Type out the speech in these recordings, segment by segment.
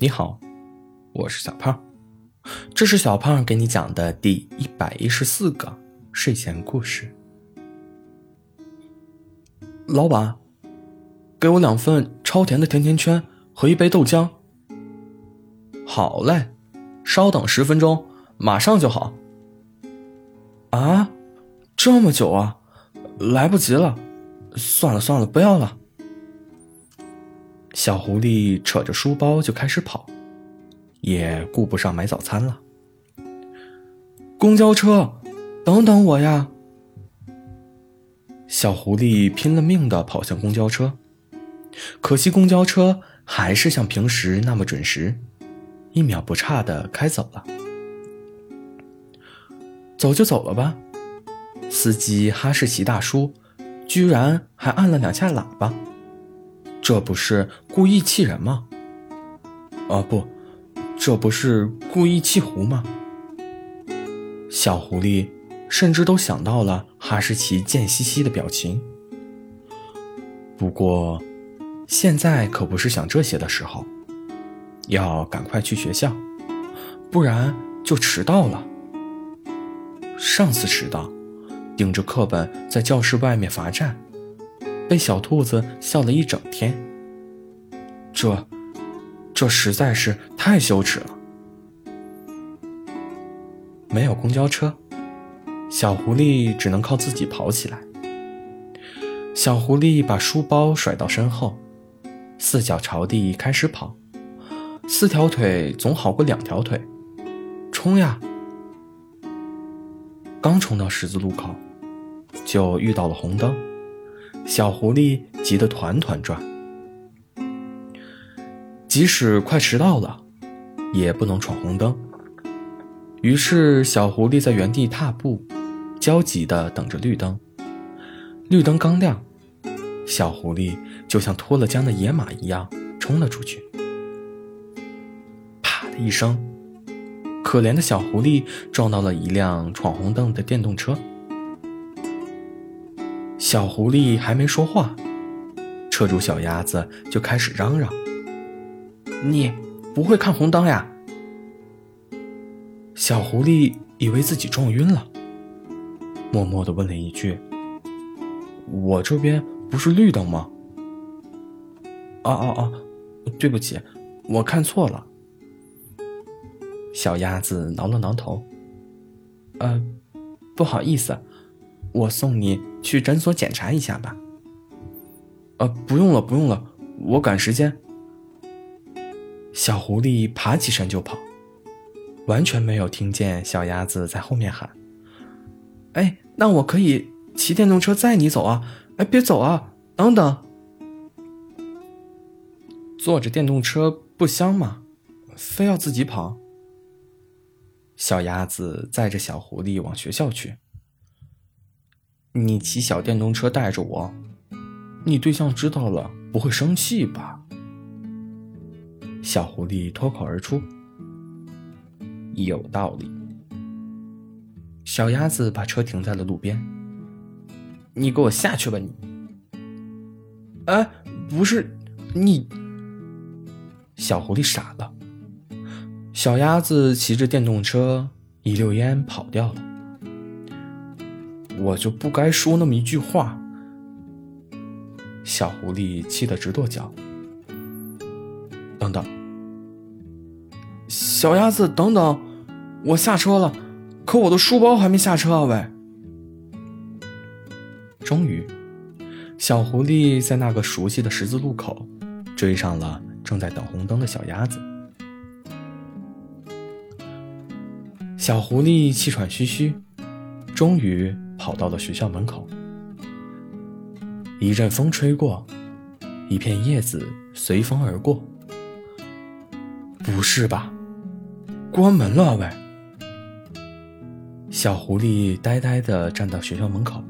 你好，我是小胖，这是小胖给你讲的第一百一十四个睡前故事。老板，给我两份超甜的甜甜圈和一杯豆浆。好嘞，稍等十分钟，马上就好。啊，这么久啊，来不及了，算了算了，不要了。小狐狸扯着书包就开始跑，也顾不上买早餐了。公交车，等等我呀！小狐狸拼了命的跑向公交车，可惜公交车还是像平时那么准时，一秒不差的开走了。走就走了吧，司机哈士奇大叔居然还按了两下喇叭。这不是故意气人吗？啊不，这不是故意气狐吗？小狐狸甚至都想到了哈士奇贱兮兮的表情。不过，现在可不是想这些的时候，要赶快去学校，不然就迟到了。上次迟到，顶着课本在教室外面罚站。被小兔子笑了一整天，这，这实在是太羞耻了。没有公交车，小狐狸只能靠自己跑起来。小狐狸把书包甩到身后，四脚朝地开始跑。四条腿总好过两条腿，冲呀！刚冲到十字路口，就遇到了红灯。小狐狸急得团团转，即使快迟到了，也不能闯红灯。于是，小狐狸在原地踏步，焦急地等着绿灯。绿灯刚亮，小狐狸就像脱了缰的野马一样冲了出去。啪的一声，可怜的小狐狸撞到了一辆闯红灯的电动车。小狐狸还没说话，车主小鸭子就开始嚷嚷：“你不会看红灯呀？”小狐狸以为自己撞晕了，默默的问了一句：“我这边不是绿灯吗？”“哦哦哦，对不起，我看错了。”小鸭子挠了挠头：“呃，不好意思。”我送你去诊所检查一下吧。呃，不用了，不用了，我赶时间。小狐狸爬起身就跑，完全没有听见小鸭子在后面喊：“哎，那我可以骑电动车载你走啊！哎，别走啊，等等。”坐着电动车不香吗？非要自己跑？小鸭子载着小狐狸往学校去。你骑小电动车带着我，你对象知道了不会生气吧？小狐狸脱口而出：“有道理。”小鸭子把车停在了路边。你给我下去吧！你，哎，不是你。小狐狸傻了。小鸭子骑着电动车一溜烟跑掉了。我就不该说那么一句话。小狐狸气得直跺脚。等等，小鸭子，等等，我下车了，可我的书包还没下车啊！喂。终于，小狐狸在那个熟悉的十字路口追上了正在等红灯的小鸭子。小狐狸气喘吁吁，终于。跑到了学校门口，一阵风吹过，一片叶子随风而过。不是吧？关门了喂！小狐狸呆呆的站到学校门口。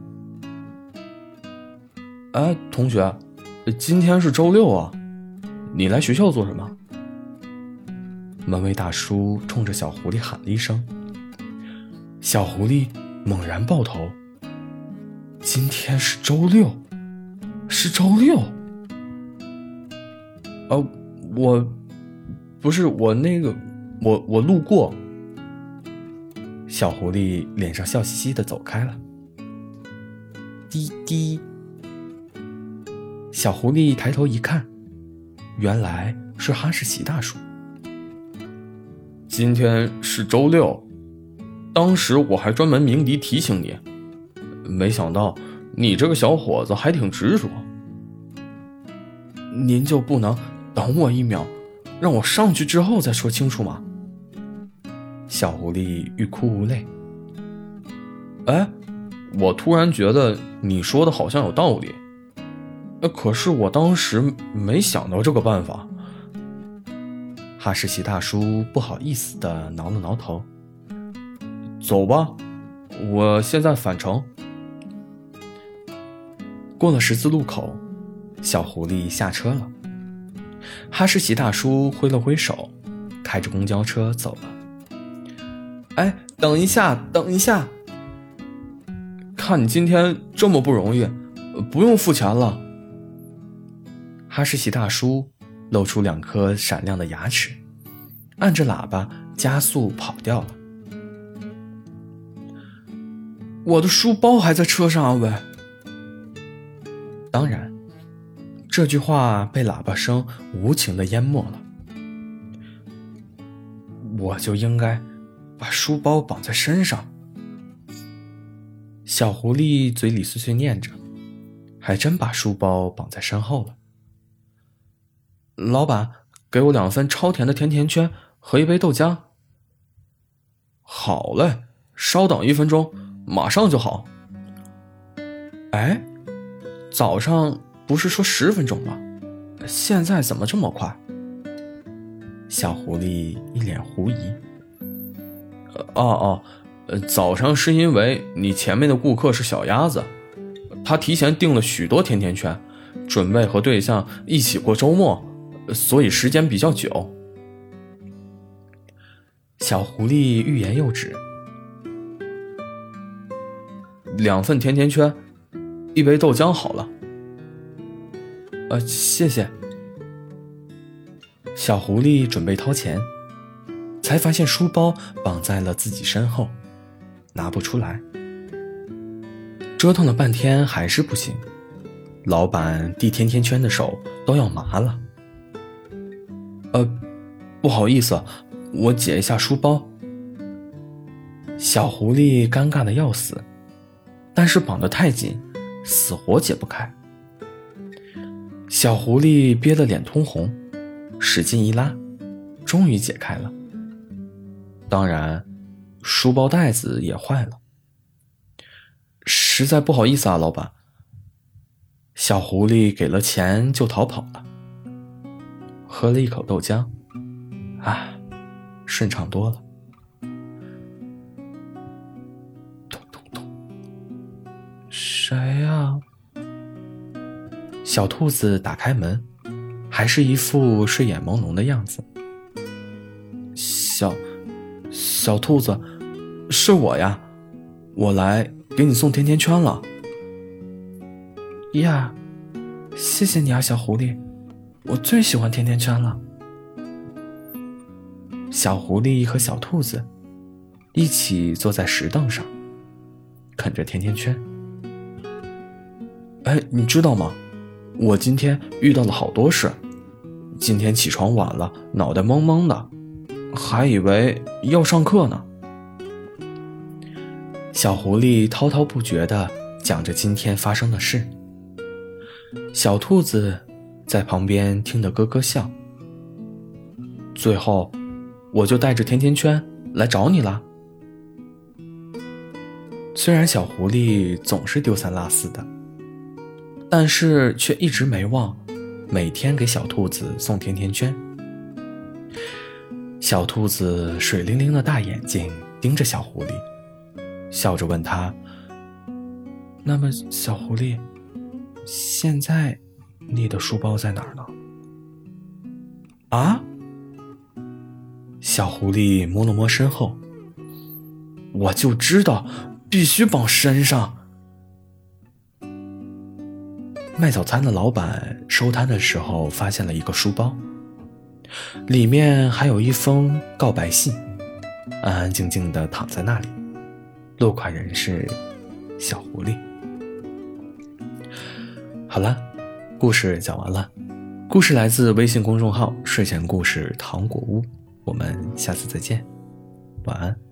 哎，同学，今天是周六啊，你来学校做什么？门卫大叔冲着小狐狸喊了一声。小狐狸猛然抱头。今天是周六，是周六。呃，我不是我那个，我我路过。小狐狸脸上笑嘻嘻的走开了。滴滴，小狐狸抬头一看，原来是哈士奇大叔。今天是周六，当时我还专门鸣笛提醒你，没想到你这个小伙子还挺执着。您就不能等我一秒，让我上去之后再说清楚吗？小狐狸欲哭无泪。哎，我突然觉得你说的好像有道理，可是我当时没想到这个办法。哈士奇大叔不好意思的挠了挠头。走吧，我现在返程。过了十字路口，小狐狸下车了。哈士奇大叔挥了挥手，开着公交车走了。哎，等一下，等一下！看你今天这么不容易，不用付钱了。哈士奇大叔。露出两颗闪亮的牙齿，按着喇叭加速跑掉了。我的书包还在车上啊！喂，当然，这句话被喇叭声无情的淹没了。我就应该把书包绑在身上。小狐狸嘴里碎碎念着，还真把书包绑在身后了。老板，给我两份超甜的甜甜圈和一杯豆浆。好嘞，稍等一分钟，马上就好。哎，早上不是说十分钟吗？现在怎么这么快？小狐狸一脸狐疑。哦哦，早上是因为你前面的顾客是小鸭子，他提前订了许多甜甜圈，准备和对象一起过周末。所以时间比较久。小狐狸欲言又止。两份甜甜圈，一杯豆浆好了。呃，谢谢。小狐狸准备掏钱，才发现书包绑在了自己身后，拿不出来。折腾了半天还是不行，老板递甜甜圈的手都要麻了。呃，不好意思，我解一下书包。小狐狸尴尬的要死，但是绑得太紧，死活解不开。小狐狸憋得脸通红，使劲一拉，终于解开了。当然，书包带子也坏了。实在不好意思啊，老板。小狐狸给了钱就逃跑了。喝了一口豆浆，啊，顺畅多了。咚咚咚，谁呀？小兔子打开门，还是一副睡眼朦胧的样子。小，小兔子，是我呀，我来给你送甜甜圈了。呀，谢谢你啊，小狐狸。我最喜欢甜甜圈了。小狐狸和小兔子一起坐在石凳上，啃着甜甜圈。哎，你知道吗？我今天遇到了好多事。今天起床晚了，脑袋懵懵的，还以为要上课呢。小狐狸滔滔不绝的讲着今天发生的事。小兔子。在旁边听得咯咯笑。最后，我就带着甜甜圈来找你了。虽然小狐狸总是丢三落四的，但是却一直没忘每天给小兔子送甜甜圈。小兔子水灵灵的大眼睛盯着小狐狸，笑着问他：“那么，小狐狸，现在？”你的书包在哪儿呢？啊！小狐狸摸了摸身后，我就知道必须绑身上。卖早餐的老板收摊的时候发现了一个书包，里面还有一封告白信，安安静静的躺在那里。落款人是小狐狸。好了，故事讲完了。故事来自微信公众号“睡前故事糖果屋”。我们下次再见，晚安。